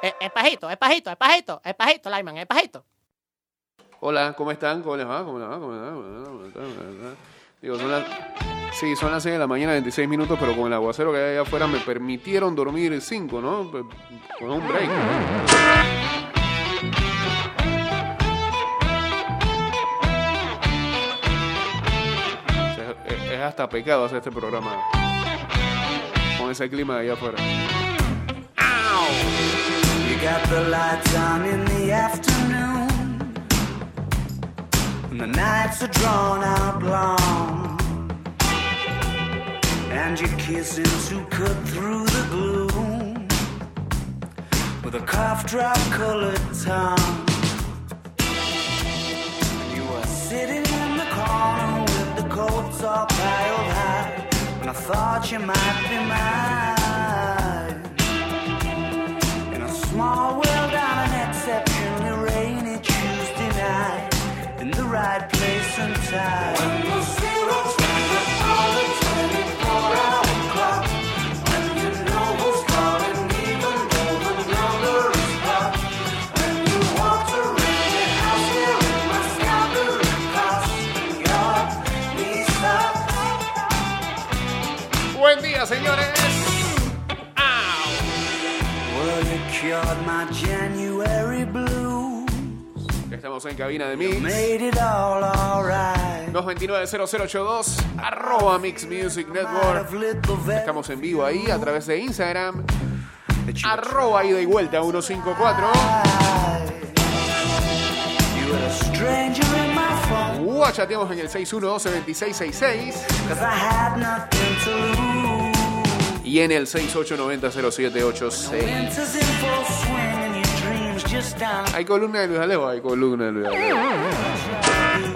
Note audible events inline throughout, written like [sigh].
Eh, es pajito, es pajito, es pajito, es pajito, Lyman, es pajito. Hola, ¿cómo están? ¿Cómo les va? ¿Cómo les va? ¿Cómo les va? Digo, son las... Sí, son las 6 de la mañana, 26 minutos, pero con el aguacero que hay allá afuera me permitieron dormir 5, ¿no? Con un break. Es hasta pecado hacer este programa con ese clima de allá afuera. Got the lights on in the afternoon. And the nights are drawn out long. And you're kissing to cut through the gloom with a cough drop colored tongue. You were sitting in the corner with the coats all piled high. And I thought you might be mine. Small world on an exceptionally rainy Tuesday night, in the right place and time. cured my January blues. Ya estamos en cabina de Mix. Made it all right. 229-0082, arroba Mix Music Network. Estamos en vivo ahí a través de Instagram. Arroba ida y vuelta 154. Guachateamos en el 612 2666 y en el 6890-0786. Winter's in full swing and your dreams just down. ¿Hay columna de Luis Alejo? Hay columna de Luis Alejo.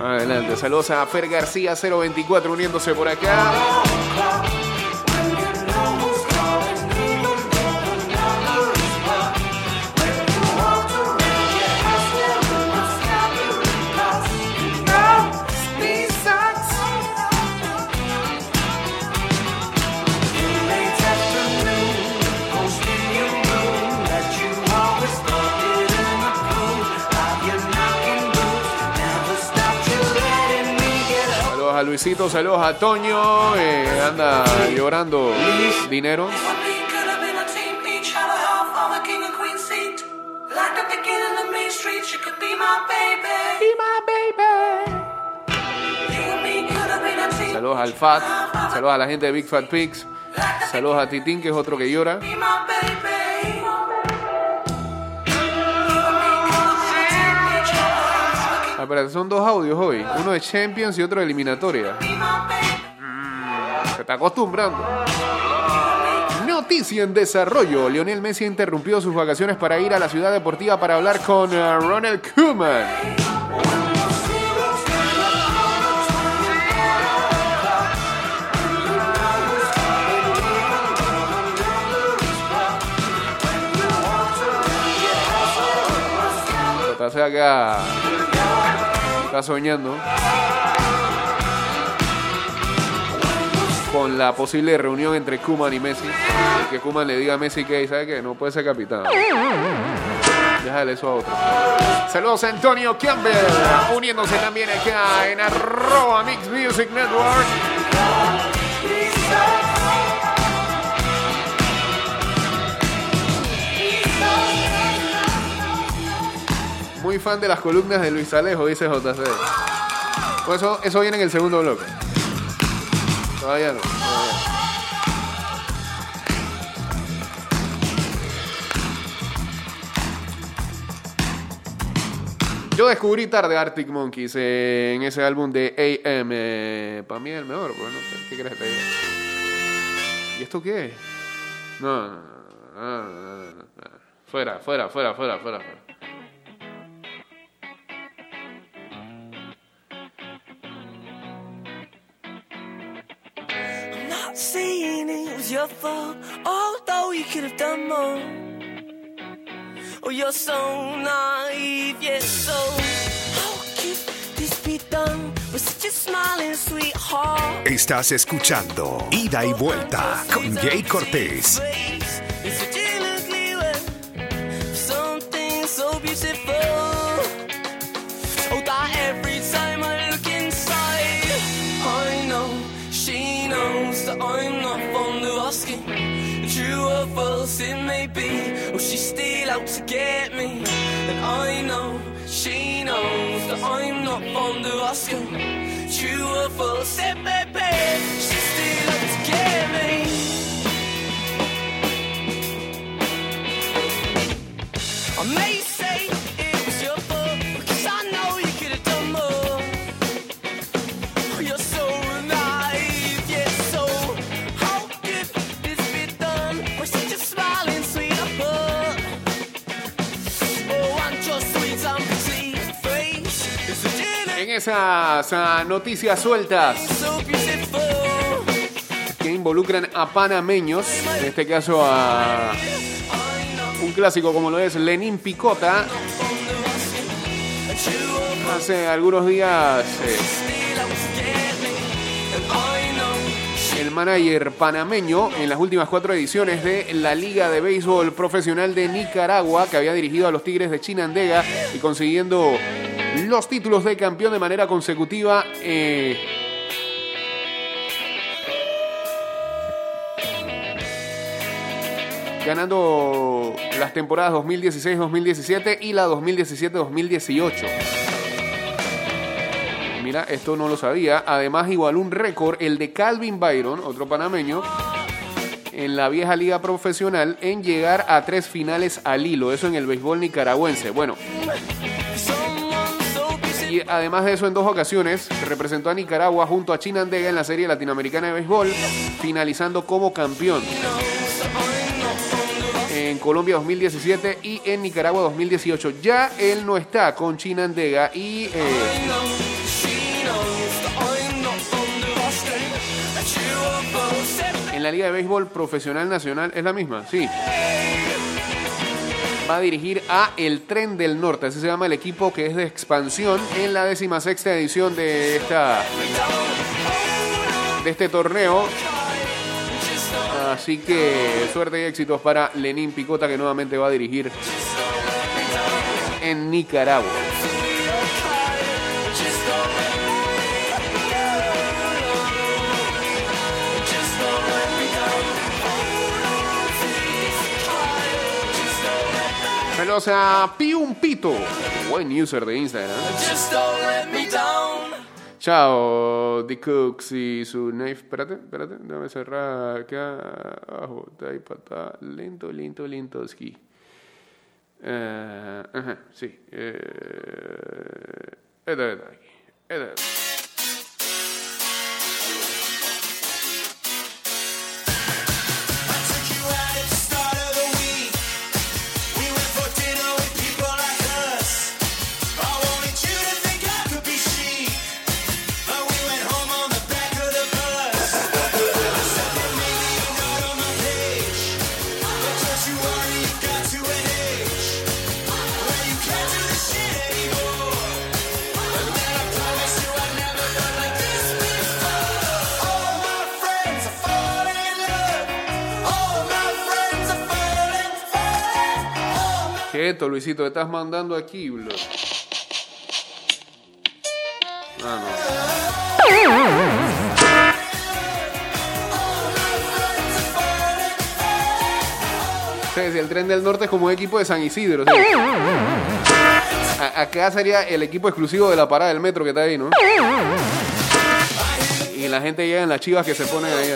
Adelante, saludos a Fer García 024 uniéndose por acá. You and me could have been a team. Saludos al Fat, saludos a la gente de Big Fat Pigs, saludos a Titín, que es otro que llora. Ah, espérate, son dos audios hoy, uno de Champions y otro de eliminatoria. Se está acostumbrando. Noticia en desarrollo. Lionel Messi interrumpió sus vacaciones para ir a la ciudad deportiva para hablar con eh, Ronald Koeman. Está se acá. Está soñando. Con la posible reunión entre Kuman y Messi. Y que Kuman le diga a Messi que, ¿sabe qué? No puede ser capitán. Déjale eso a otro. Saludos a Antonio Campbell. Uniéndose también acá en arroba Mix Music Network. Muy fan de las columnas de Luis Alejo, dice JC. Pues eso, eso viene en el segundo bloque. Todavía no. todavía no. Yo descubrí tarde Arctic Monkeys eh, en ese álbum de AM. Para mí es el mejor, pues, no sé, ¿qué crees que te diga? ¿Y esto qué es? No, no, no, no, no, no, no. Fuera, fuera, fuera, fuera, fuera, fuera. Although you could have done more. Oh, you're so naive, yes, so how could this be done with such a smiling sweetheart? Estás escuchando Ida y Vuelta con Jay Cortés. beautiful. Oh, false it may be, oh, she's still out to get me. And I know she knows that I'm not fond of asking. True or false it esas ah, noticias sueltas que involucran a panameños, en este caso a un clásico como lo es Lenín Picota, hace algunos días eh, el manager panameño en las últimas cuatro ediciones de la Liga de Béisbol Profesional de Nicaragua, que había dirigido a los Tigres de Chinandega y consiguiendo los títulos de campeón de manera consecutiva. eh, ganando las temporadas 2016-2017 y la 2017-2018. Mira, esto no lo sabía. Además, igualó un récord, el de Calvin Byron, otro panameño, en la vieja liga profesional, en llegar a tres finales al hilo. Eso en el béisbol nicaragüense. Bueno. Y además de eso, en dos ocasiones representó a Nicaragua junto a Chinandega en la Serie Latinoamericana de Béisbol, finalizando como campeón. En Colombia 2017 y en Nicaragua 2018. Ya él no está con Chinandega y eh, en la Liga de Béisbol Profesional Nacional es la misma, sí. Va a dirigir a El Tren del Norte, así se llama el equipo que es de expansión en la décima sexta edición de esta de este torneo. Así que suerte y éxitos para Lenín Picota que nuevamente va a dirigir en Nicaragua. Saludos a Pium Pito, buen user de Instagram. Just don't let me down. Chao, The Cooks y su knife. Espérate, espérate, déjame cerrar acá abajo. Ahí atrás. Lento, lento, lento. Ski. Eh, ajá, sí. Eh, esta, esta, aquí. Esta, esta. Luisito, estás mandando aquí, bro. Ah, no. El tren del norte es como un equipo de San Isidro. sí. Acá sería el equipo exclusivo de la parada del metro que está ahí, ¿no? Y la gente llega en las chivas que se ponen ahí.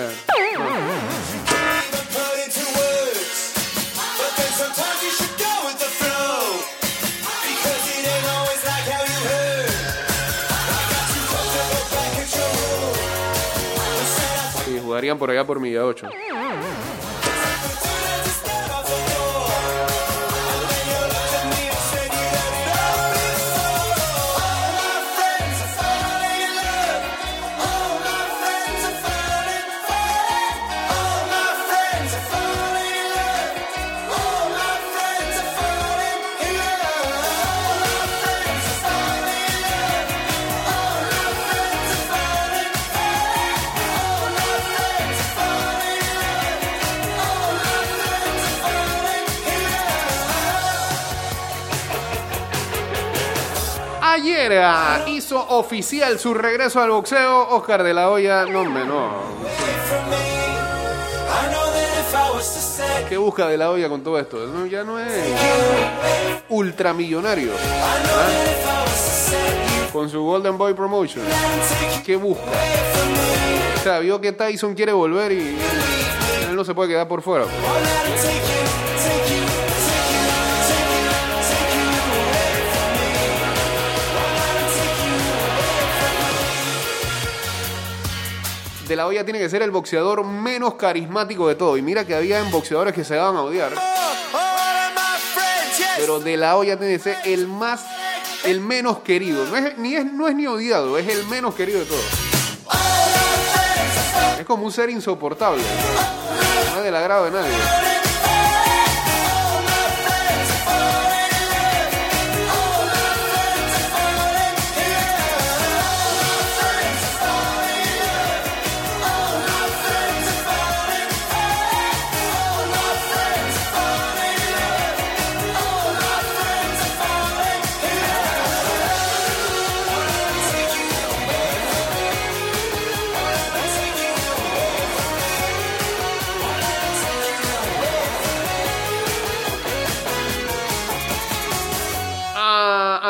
Jugarían por allá por Milla 8. Hizo oficial su regreso al boxeo Oscar de la Hoya, no no. ¿Qué busca de la Hoya con todo esto? Ya no es ultramillonario. Con su Golden Boy Promotion. ¿Qué busca? O sea, vio que Tyson quiere volver y él no se puede quedar por fuera. De la Hoya tiene que ser el boxeador menos carismático de todo. Y mira que había boxeadores que se daban a odiar. Pero De la Hoya tiene que ser el más, el menos querido. No es ni, es, no es ni odiado, es el menos querido de todos. Es como un ser insoportable. No es del agrado de nadie.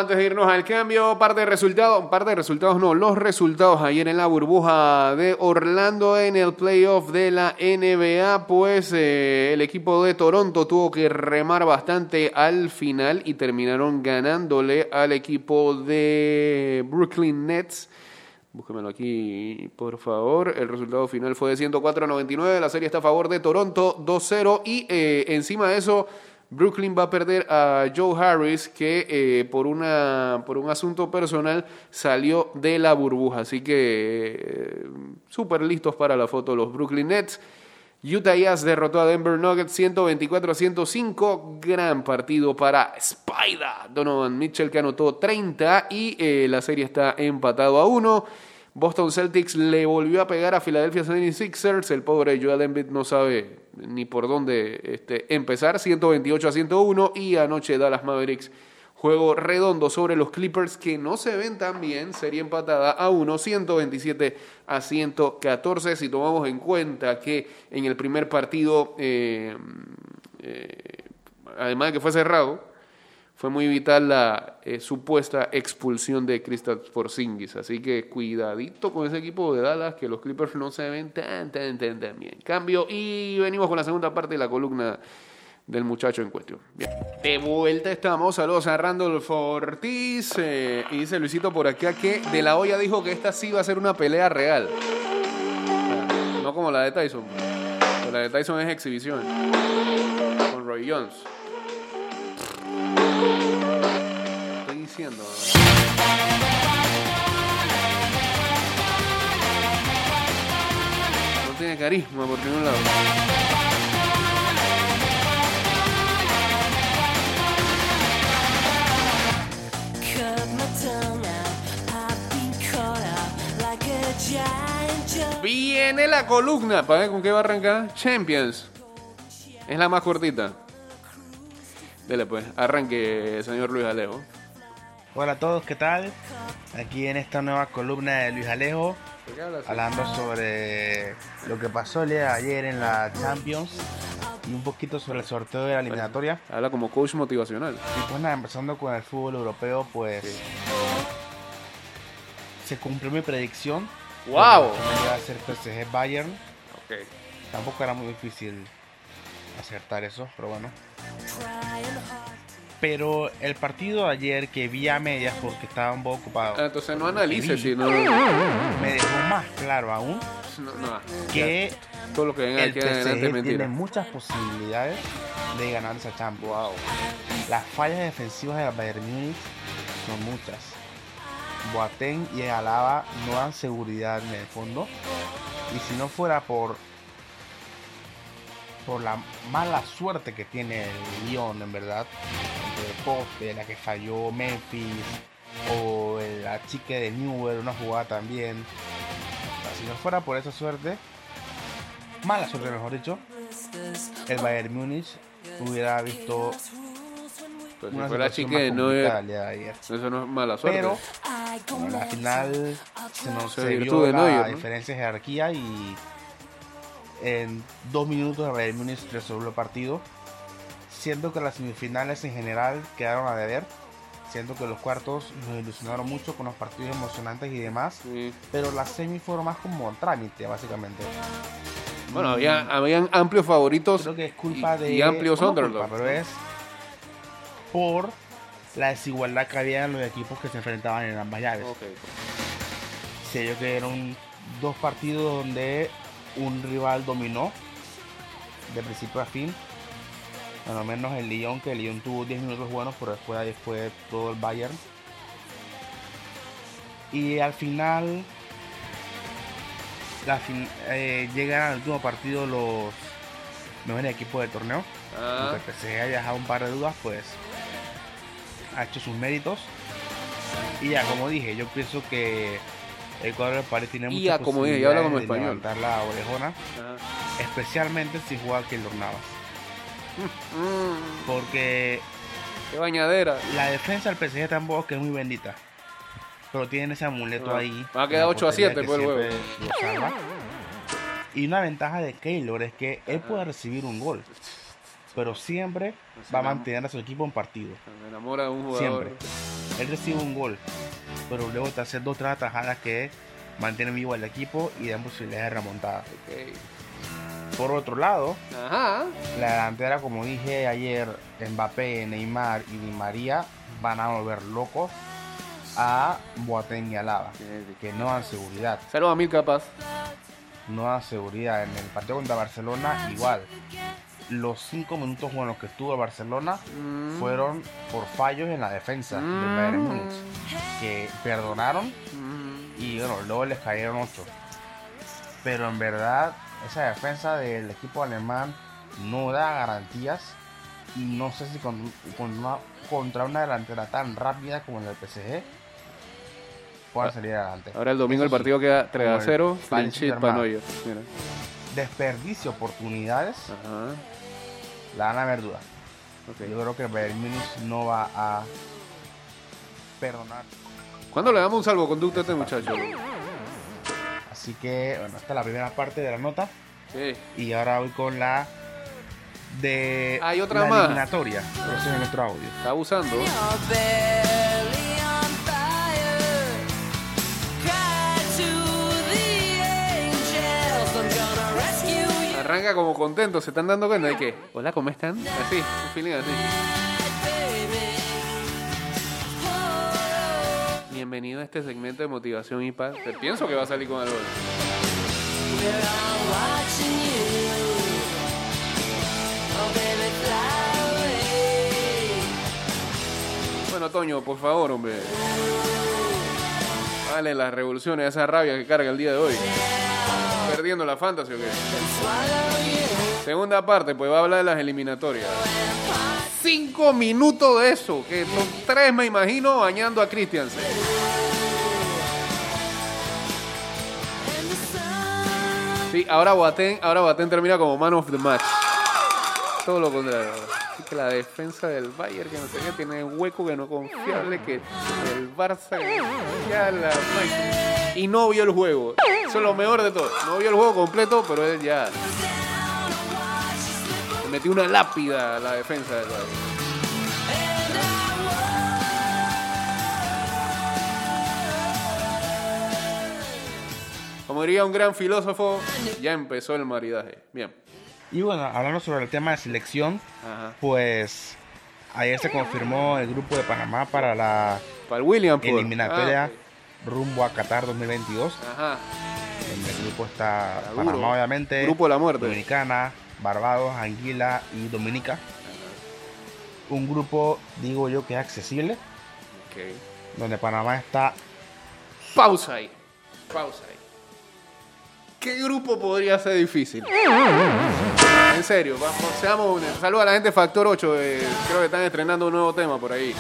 Antes de irnos al cambio, parte de resultados, parte de resultados no, los resultados ayer en la burbuja de Orlando en el playoff de la NBA, pues eh, el equipo de Toronto tuvo que remar bastante al final y terminaron ganándole al equipo de Brooklyn Nets. Búsquemelo aquí, por favor. El resultado final fue de 104 a 99. La serie está a favor de Toronto 2-0. Y eh, encima de eso, Brooklyn va a perder a Joe Harris, que eh, por, una, por un asunto personal salió de la burbuja. Así que eh, súper listos para la foto los Brooklyn Nets. Utah Jazz derrotó a Denver Nuggets 124 a 105. Gran partido para Spider. Donovan Mitchell que anotó 30 y eh, la serie está empatado a 1. Boston Celtics le volvió a pegar a Philadelphia 76ers. El pobre Joel Embiid no sabe ni por dónde este, empezar. 128 a 101. Y anoche Dallas Mavericks Juego redondo sobre los Clippers que no se ven tan bien. Sería empatada a 1, 127 a 114. Si tomamos en cuenta que en el primer partido, eh, eh, además de que fue cerrado, fue muy vital la eh, supuesta expulsión de Kristaps Porzingis. Así que cuidadito con ese equipo de Dallas, que los Clippers no se ven tan, tan, bien. Cambio y venimos con la segunda parte de la columna del muchacho en cuestión. Bien. De vuelta estamos. Saludos a Randolph Ortiz. eh, y dice Luisito por acá que De La Hoya dijo que esta sí va a ser una pelea real. No como la de Tyson. Pero La de Tyson es exhibición. Con Roy Jones. ¿No? Tiene carisma por ningún lado. Viene la columna. ¿Para ver con qué va a arrancar? Champions. Es la más cortita. Dele pues, arranque, señor Luis Alejo. Hola a todos, ¿qué tal? Aquí en esta nueva columna de Luis Alejo, hablando sobre lo que pasó el día de ayer en la Champions y un poquito sobre el sorteo de la eliminatoria. Habla como coach motivacional. Y pues nada, empezando con el fútbol europeo, pues se cumplió mi predicción. ¡Wow! Que iba a ser PSG Bayern. Ok. Tampoco era muy difícil acertar eso, pero bueno. Pero el partido de ayer que vi a medias porque estaba un poco ocupado, Ah, Entonces no analices, sino. No, me dejó más claro aún no, que ya. todo lo que venga el aquí adelante mentira. tiene muchas posibilidades de ganar esa Champions. Las fallas defensivas del Bayern Múnich son muchas. Boateng y Alaba no dan seguridad en el fondo. Y si no fuera por por la mala suerte que tiene el Lyon, en verdad, el poste, la que falló Memphis, o el- la chica de Newell, una jugada también. O sea, si no fuera por esa suerte, mala suerte mejor dicho, el Bayern Múnich hubiera visto si una fuera situación chique, no de ayer. Eso no es mala suerte. Pero bueno, al final se nos Se vio de la Neuer, ¿no? diferencia de jerarquía y en dos minutos el Bayern Múnich resolvió el partido. Siento que las semifinales en general quedaron a deber. Siento que los cuartos nos ilusionaron mucho con los partidos emocionantes y demás. Sí. Pero las semis fueron más como trámite, básicamente. Bueno, había, habían amplios favoritos Creo que es culpa y, de. y amplios no underdogs. pero es por la desigualdad que había en los equipos que se enfrentaban en ambas llaves. Ok. Sí, yo que eran dos partidos donde un rival dominó de principio a fin. Bueno, menos el Lyon, que el Lyon tuvo 10 minutos buenos, pero después ahí fue todo el Bayern. Y al final la fin- eh, llegan al último partido los mejores equipos del torneo. Ah, Aunque el PSG haya dejado un par de dudas, pues ha hecho sus méritos. Y ya, como dije, yo pienso que el cuadro del París tiene muchas ya, como dije, ya habla como posibilidades de español. levantar la orejona, ah. especialmente si juega Keylor Navas. [laughs] Porque qué bañadera. la defensa del PSG tampoco es que es muy bendita. Pero tienen ese amuleto Ah, ahí. va a quedar en la 8 a 7 portería pues, que el salva. Y una ventaja de Keylor es que él puede recibir un gol. Pero siempre va a mantener a su equipo en partido. Me enamora de un jugador. Siempre. Él recibe un gol, pero luego te hace dos tres atajadas que mantienen vivo al equipo y dan posibilidades de remontada. Ok. Por otro lado, Ajá. la delantera, como dije ayer, Mbappé, Neymar y Di María van a volver locos a Boateng y Alaba, que no dan seguridad. Saludos a Mil Capaz. No dan seguridad. En el partido contra Barcelona, igual. Los cinco minutos buenos que estuvo el Barcelona Mm. fueron por fallos en la defensa del Bayern Múnich, que perdonaron Mm. y bueno, luego les cayeron 8. Pero en verdad, esa defensa del equipo alemán no da garantías. Y no sé si con, con una- contra una delantera tan rápida como la del PSG puedan salir adelante. Ahora el domingo el sí, partido queda 3 a como el 0. Clean sheet para Saint-Germain. Neuer. Mira. Desperdicio oportunidades, Ajá. la van a ver duda. Yo creo que Bayern no va a perdonar. ¿Cuándo le damos un salvoconducto a este muchacho? Así que, bueno, esta es la primera parte de la nota. Sí. Y ahora voy con la de Hay otra la más. eliminatoria. Pero eso es en otro audio. Está abusando. Arranca como contento. ¿Se están dando cuenta de qué? Hola, ¿cómo están? Así, un feeling así. Bienvenido a este segmento de motivación y paz. Te pienso que va a salir con algo. Bueno, Toño, por favor, hombre. Vale, las revoluciones, esa rabia que carga el día de hoy. Perdiendo la fantasy o qué. Segunda parte, pues va a hablar de las eliminatorias. Cinco minutos de eso, que son tres me imagino bañando a Christiansen. Sí, ahora Boateng, ahora Boateng termina como man of the match. Todo lo contrario. Así que la defensa del Bayern, que no sé qué, tiene hueco que no confiable, que el Barça ya. Y no vio el juego. Eso es lo mejor de todo. No vio el juego completo, pero él ya... Le metió una lápida a la defensa del Bayern. Como diría un gran filósofo, ya empezó el maridaje. Bien. Y bueno, hablando sobre el tema de selección, Ajá. pues ayer se confirmó el grupo de Panamá para la Para el William eliminatoria Ah, rumbo a Qatar 2022. ok. Ajá. En el grupo está. Panamá, obviamente. Grupo de la muerte. Dominicana, Barbados, Anguila y Dominica. Un grupo, digo yo, que es accesible, Ok. donde Panamá está Pausa ahí. Pausa ahí. ¿Qué grupo podría ser difícil? En serio, vamos, seamos honestos. Saludos a la gente de Factor 8. eh, creo que están estrenando un nuevo tema por ahí.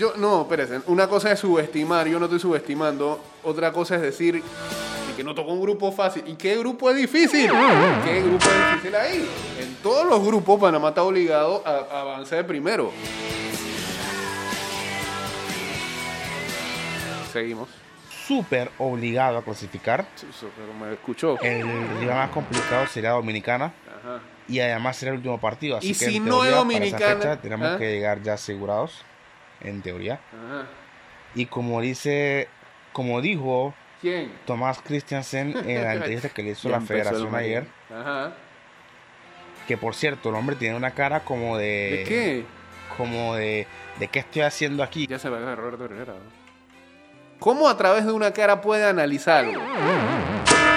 Yo, no, espérense. Una cosa es subestimar, yo no estoy subestimando. Otra cosa es decir que no tocó un grupo fácil. ¿Y qué grupo es difícil? ¿Qué grupo es difícil ahí? En todos los grupos Panamá está obligado a, a avanzar primero. Seguimos. Súper obligado a clasificar. Me escuchó. El rival más complicado sería Dominicana. Ajá. Y además será el último partido. Así Y que si no es Dominicana, fecha tenemos ¿ah? que llegar ya asegurados. En teoría. Ajá. Y como dice, como dijo ¿Quién? Tomás Christiansen en la [laughs] entrevista que le hizo la federación ayer, Ajá. que por cierto, el hombre tiene una cara como de. ¿De qué? Como de. ¿De qué estoy haciendo aquí? Ya se va a agarrar Roberto. ¿no? ¿Cómo a través de una cara puede analizarlo?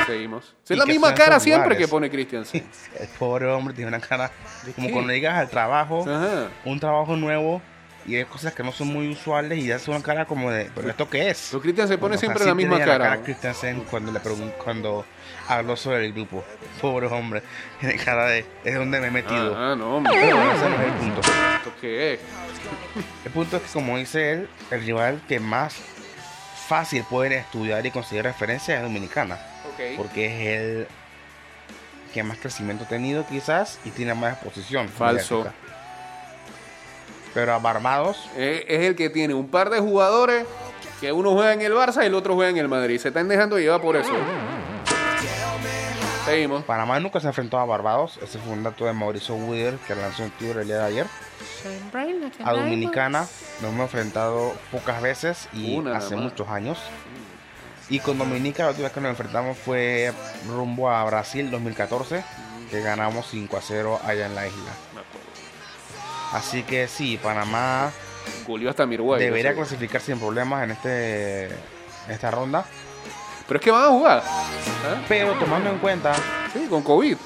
Seguimos. Es la misma cara siempre lugares. que pone Christiansen. [laughs] El pobre hombre tiene una cara. Como qué? cuando llegas al trabajo, Ajá. un trabajo nuevo, y hay cosas que no son muy usuales, y hace una cara como de. ¿Pero esto qué es? Pero Christian se pone O sea, siempre la misma cara. Cara ¿no? Christiansen cuando le cuando habló sobre el grupo. Pobre hombre. [laughs] Tiene cara de. Es donde me he metido. Ah, no, hombre. Pero bueno, ese no es el punto. ¿Esto qué es? El punto es que, como dice él, el rival que más fácil pueden estudiar y conseguir referencia es Dominicana. Porque es el que más crecimiento ha tenido, quizás, y tiene más exposición. Falso. mediática. Pero a Barbados, Es, es el que tiene un par de jugadores que uno juega en el Barça y el otro juega en el Madrid. Se están dejando llevar por eso. Seguimos. Panamá nunca se enfrentó a Barbados. Ese fue un dato de Mauricio Wither que lanzó en Twitter el día de ayer. A Dominicana nos hemos enfrentado pocas veces y Una hace muchos años. Y con Dominica la última vez que nos enfrentamos fue rumbo a Brasil 2014, que ganamos 5 a 0 allá en la isla. Así que sí, Panamá Goleó hasta Mirway. debería no sé. clasificar sin problemas en este en esta ronda. Pero es que van a jugar. ¿Ah? Pero tomando en cuenta Sí, con COVID.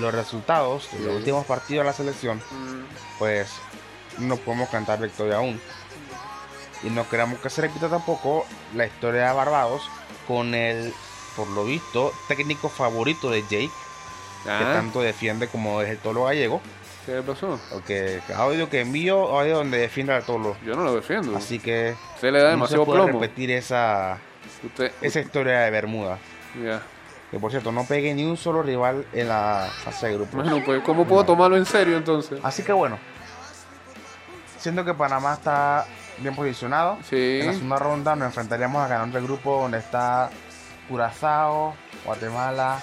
los resultados de los últimos partidos de la selección, pues no podemos cantar victoria aún. Y no queremos que se repita tampoco la historia de Barbados con el, por lo visto, técnico favorito de Jake, que Ah, tanto defiende como es el tolo gallego. ¿Qué pasó? Porque audio que envío, audio donde defiende al tolo. Yo no lo defiendo. Así que Usted le da no se puede plomo. repetir esa, Usted, esa historia de Bermuda. ya. Que por cierto, no pegue ni un solo rival en la fase de grupos. Bueno, pues, ¿cómo puedo No. tomarlo en serio entonces? Así que bueno, siento que Panamá está bien posicionado. Sí. En la segunda ronda nos enfrentaríamos a ganar del grupo donde está Curazao, Guatemala,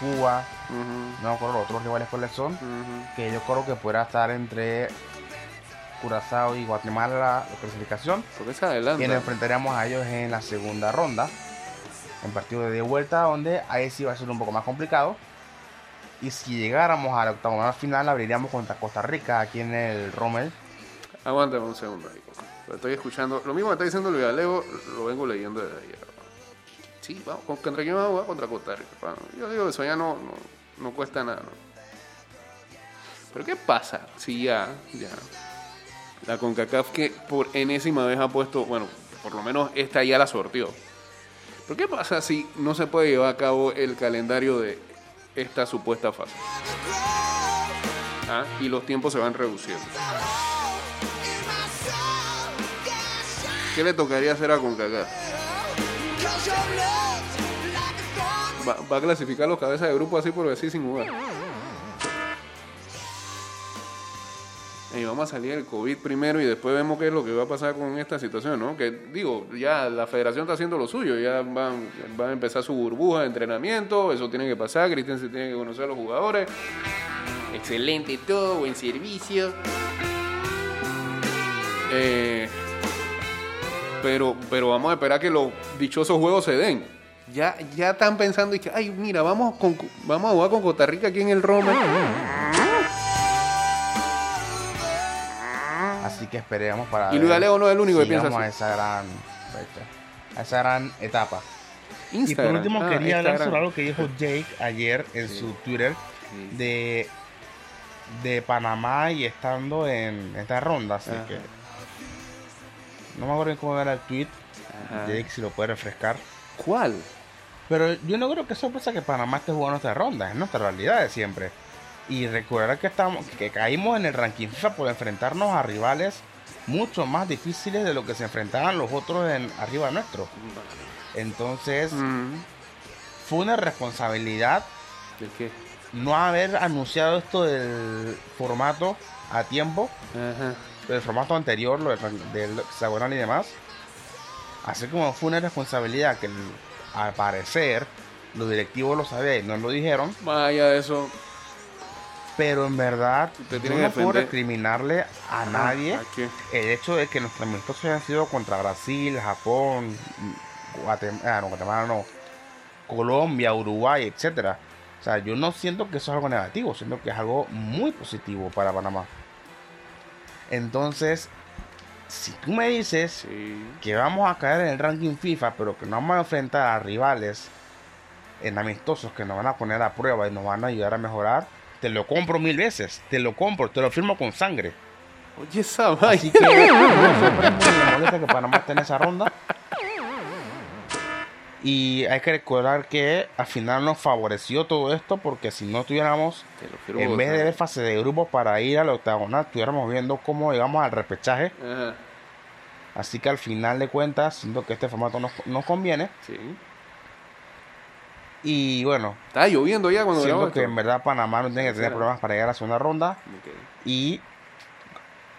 Cuba, No me acuerdo los otros rivales cuáles son, ujú. que yo creo que podrá estar entre Curazao y Guatemala la clasificación. ¿Por qué se adelanta? Y nos enfrentaríamos a ellos en la segunda ronda, en partido de vuelta, donde ahí sí va a ser un poco más complicado. Y si llegáramos a la final, abriríamos contra Costa Rica aquí en el Rommel. Aguántame un segundo ahí. Coco. Lo estoy escuchando. Lo mismo que está diciendo Luis Alejo, lo vengo leyendo desde ayer. Sí, vamos. ¿con- ¿Contra quién vamos a jugar? Contra Costa Rica. Yo digo, eso ya no, no, no cuesta nada. ¿no? Pero ¿qué pasa si ya, ya, la CONCACAF que por enésima vez ha puesto, bueno, por lo menos esta ya la sortió. ¿Pero qué pasa si no se puede llevar a cabo el calendario de esta supuesta fase? Ah, Y los tiempos se van reduciendo. ¿Qué le tocaría hacer a CONCACAF? Va, a clasificar los cabezas de grupo así por así sin jugar. Y vamos a salir del COVID primero y después vemos qué es lo que va a pasar con esta situación, ¿no? Que digo, ya la federación está haciendo lo suyo, ya van, van a empezar su burbuja de entrenamiento, eso tiene que pasar, Cristian se tiene que conocer a los jugadores. Excelente todo, buen servicio. Eh, pero, pero vamos a esperar que los dichosos juegos se den. Ya, ya están pensando y que, ay, mira, vamos, con, vamos a jugar con Costa Rica aquí en el Roma. Así que esperemos para. Y Luis Alejo no es el único si que piensa llegamos a así. esa gran fecha, a esa gran etapa. Y por último, Ah, quería hablar Instagram. sobre algo que dijo Jake ayer en su Twitter Sí. de, de Panamá y estando en esta ronda. Así Ajá. que no me acuerdo cómo era el tweet. Ajá. Jake, si lo puede refrescar. ¿Cuál? Pero yo no creo que sorpresa que Panamá esté jugando esta ronda, es nuestra realidad de siempre. Y recordar que estamos, que caímos en el ranking FIFA por enfrentarnos a rivales mucho más difíciles de lo que se enfrentaban los otros en, arriba nuestro. Entonces, Mm. fue una responsabilidad ¿De qué? no haber anunciado esto del formato a tiempo, del formato anterior, lo del, del hexagonal y demás. Así como fue una responsabilidad que al parecer los directivos lo sabían y no lo dijeron, de eso, pero en verdad yo no puedo recriminarle a nadie el hecho de que nuestros amistosos hayan sido contra Brasil, Japón, Guatemala, no, Guatemala no, Colombia, Uruguay, etcétera. O sea, yo no siento que eso es algo negativo, siento que es algo muy positivo para Panamá. Entonces, si tú me dices Sí. que vamos a caer en el ranking FIFA, pero que nos vamos a enfrentar a rivales en amistosos que nos van a poner a prueba y nos van a ayudar a mejorar, te lo compro mil veces, te lo compro, te lo firmo con sangre. Oye, esa Así vaina. que me sorprende y me molesta que Panamá esté en esa ronda. Y hay que recordar que al final nos favoreció todo esto porque si no tuviéramos, en vez de ver fase de grupos para ir al octagonal, estuviéramos viendo cómo llegamos al repechaje. Ajá. Así que al final de cuentas, siento que este formato nos, nos conviene. Sí. Y bueno, Estaba lloviendo ya cuando siento que esto. en verdad Panamá no tiene que tener problemas para llegar a la segunda ronda. Y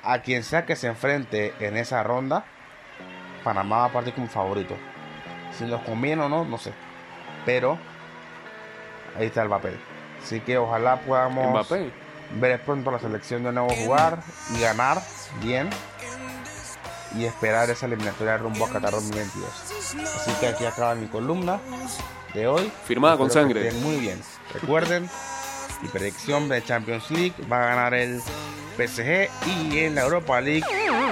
a quien sea que se enfrente en esa ronda, Panamá va a partir como favorito. Si nos conviene o no, no sé. Pero ahí está el papel. Así que ojalá podamos ver pronto la selección de nuevo jugar y ganar bien. Y esperar esa eliminatoria rumbo a Qatar 2022. Así que aquí acaba mi columna de hoy. Firmada con Espero sangre. Muy bien. Recuerden, mi predicción de Champions League va a ganar el PSG y en la Europa League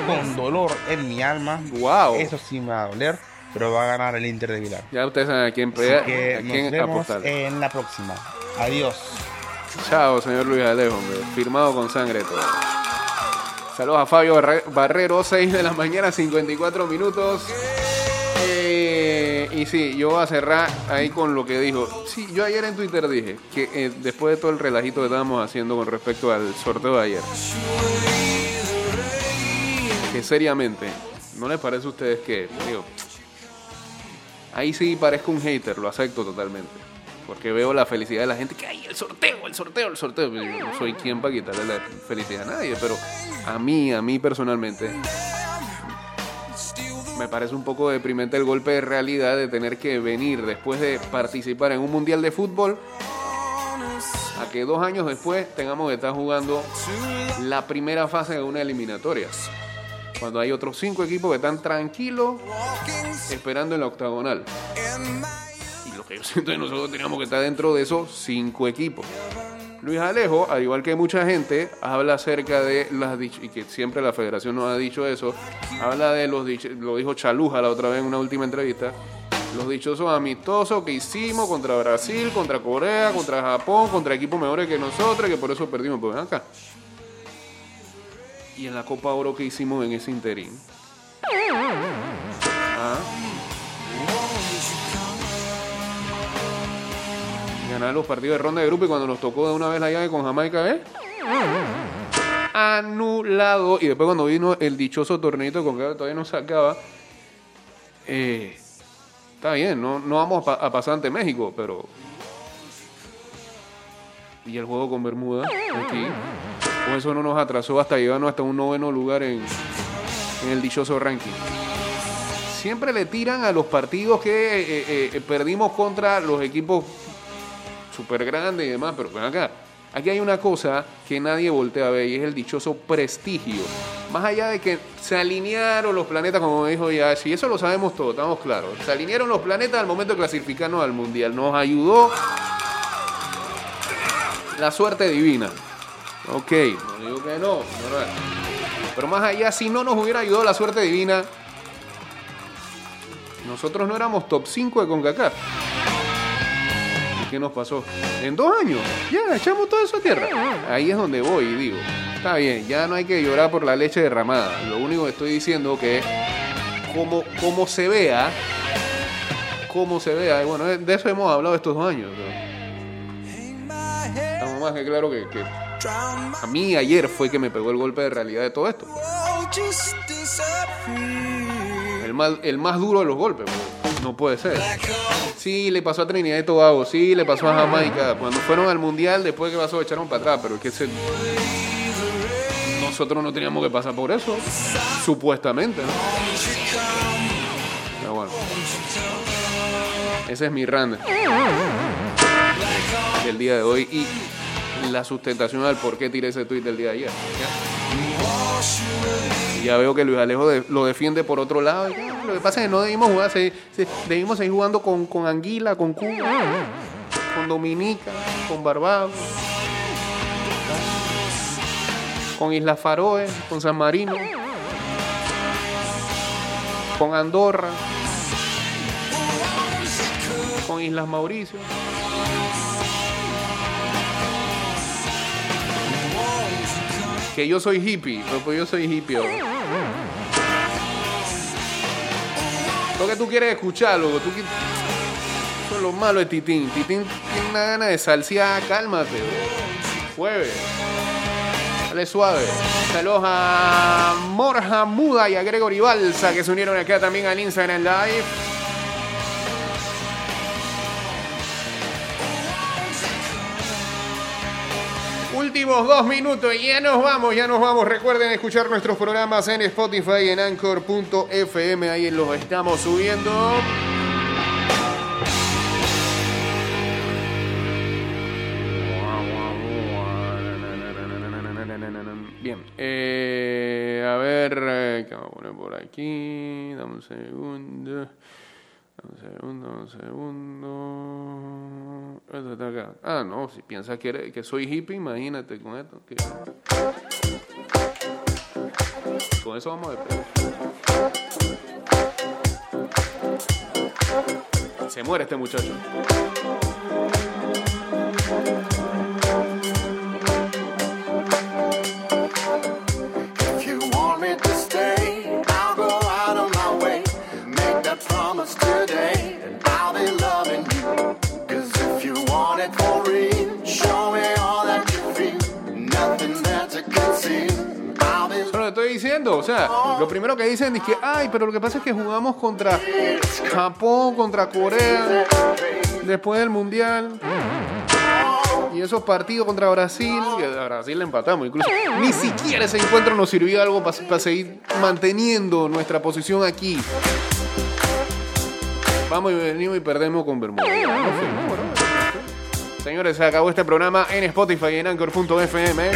con dolor en mi alma. Wow. Eso sí me va a doler, pero va a ganar el Inter de Milán. Ya ustedes saben a quién, Así pega, que a nos quién vemos apostarle. en la próxima. Adiós. Chao, señor Luis Alejo, hombre. Firmado con sangre todo. Saludos a Fabio Barre- Barrero, 6 de la mañana, 54 minutos. Eh, y sí, yo voy a cerrar ahí con lo que dijo. Sí, yo ayer en Twitter dije que eh, después de todo el relajito que estábamos haciendo con respecto al sorteo de ayer, que seriamente, ¿no les parece a ustedes que, digo, ahí sí parezco un hater, lo acepto totalmente. Porque veo la felicidad de la gente que hay el sorteo, el sorteo, el sorteo. Yo no soy quien para quitarle la felicidad a nadie, pero a mí, a mí personalmente, me parece un poco deprimente el golpe de realidad de tener que venir después de participar en un mundial de fútbol a que dos años después tengamos que estar jugando la primera fase de una eliminatoria. Cuando hay otros cinco equipos que están tranquilos esperando en la octagonal. Y lo que yo siento es que nosotros teníamos que estar dentro de esos cinco equipos. Luis Alejo, al igual que mucha gente, habla acerca de las y que siempre la federación nos ha dicho eso, habla de los lo dijo Chaluja la otra vez en una última entrevista, los dichosos amistosos que hicimos contra Brasil, contra Corea, contra Japón, contra equipos mejores que nosotros, que por eso perdimos. Pues acá. Y en la Copa Oro que hicimos en ese interín. Ah. Ganar los partidos de ronda de grupo y cuando nos tocó de una vez la llave con Jamaica, ¿eh? Anulado. Y después cuando vino el dichoso torneito con que todavía no se acaba, eh, está bien, no, no vamos a, a pasar ante México, pero... Y el juego con Bermuda, aquí. Con eso no nos atrasó hasta llegarnos hasta un noveno lugar en, en el dichoso ranking. Siempre le tiran a los partidos que eh, eh, eh, perdimos contra los equipos súper grandes y demás, pero ven acá. Aquí hay una cosa que nadie voltea a ver y es el dichoso prestigio. Más allá de que se alinearon los planetas, como dijo ya, si eso lo sabemos todos, estamos claros. Se alinearon los planetas al momento de clasificarnos al mundial. Nos ayudó la suerte divina. Ok, no digo que no. Pero más allá, si no nos hubiera ayudado la suerte divina, nosotros no éramos top 5 de CONCACAF. ¿Y qué nos pasó? En dos años, ya, echamos todo eso a tierra. Ahí es donde voy y digo, está bien, ya no hay que llorar por la leche derramada. Lo único que estoy diciendo que como, como se vea, como se vea, y bueno, de eso hemos hablado estos dos años. ¿no? Estamos más que claro que, que a mí ayer fue que me pegó el golpe de realidad de todo esto. El más, el más duro de los golpes, bro. No puede ser. Sí, le pasó a Trinidad y Tobago, sí, le pasó a Jamaica. Cuando fueron al mundial, después que pasó, echaron para atrás, pero es que ese- nosotros no teníamos que pasar por eso, supuestamente, ¿no? Pero bueno. Ese es mi rant del día de hoy y la sustentación al por qué tiré ese tweet del día de ayer. Ya, Ya veo que Luis Alejo lo defiende por otro lado. Lo que pasa es que no debimos jugar, debimos seguir jugando con, con Anguila, con Cuba, con Dominica, con Barbados, con Islas Faroe, con San Marino, con Andorra, con Islas Mauricio. Que yo soy hippie, pero pues yo soy hippie. Lo que tú quieres escuchar, loco. Tú qui- Eso es lo malo de Titín. Titín tiene una gana de salsear. Cálmate, bro. Jueves. Dale suave. Saludos a Morja Muda y a Gregory Balsa que se unieron acá también al Instagram Live. Últimos dos minutos y ya nos vamos, ya nos vamos. Recuerden escuchar nuestros programas en Spotify, en Anchor.fm, ahí los estamos subiendo. Bien, eh, a ver, eh, ¿qué vamos a poner por aquí? Dame un segundo. Un segundo, un segundo. Esto está acá. Ah, no, si piensas que, que soy hippie, imagínate con esto. Con eso vamos a despedir. Se muere este muchacho. Sea, lo primero que dicen es que, ay, pero lo que pasa es que jugamos contra Japón, contra Corea, después del Mundial. Y esos partidos contra Brasil, que a Brasil le empatamos incluso. Ni siquiera ese encuentro nos sirvió algo para seguir manteniendo nuestra posición aquí. Vamos y venimos y perdemos con Bermuda. No fuimos, bro. Señores, se acabó este programa en Spotify y en Anchor.fm.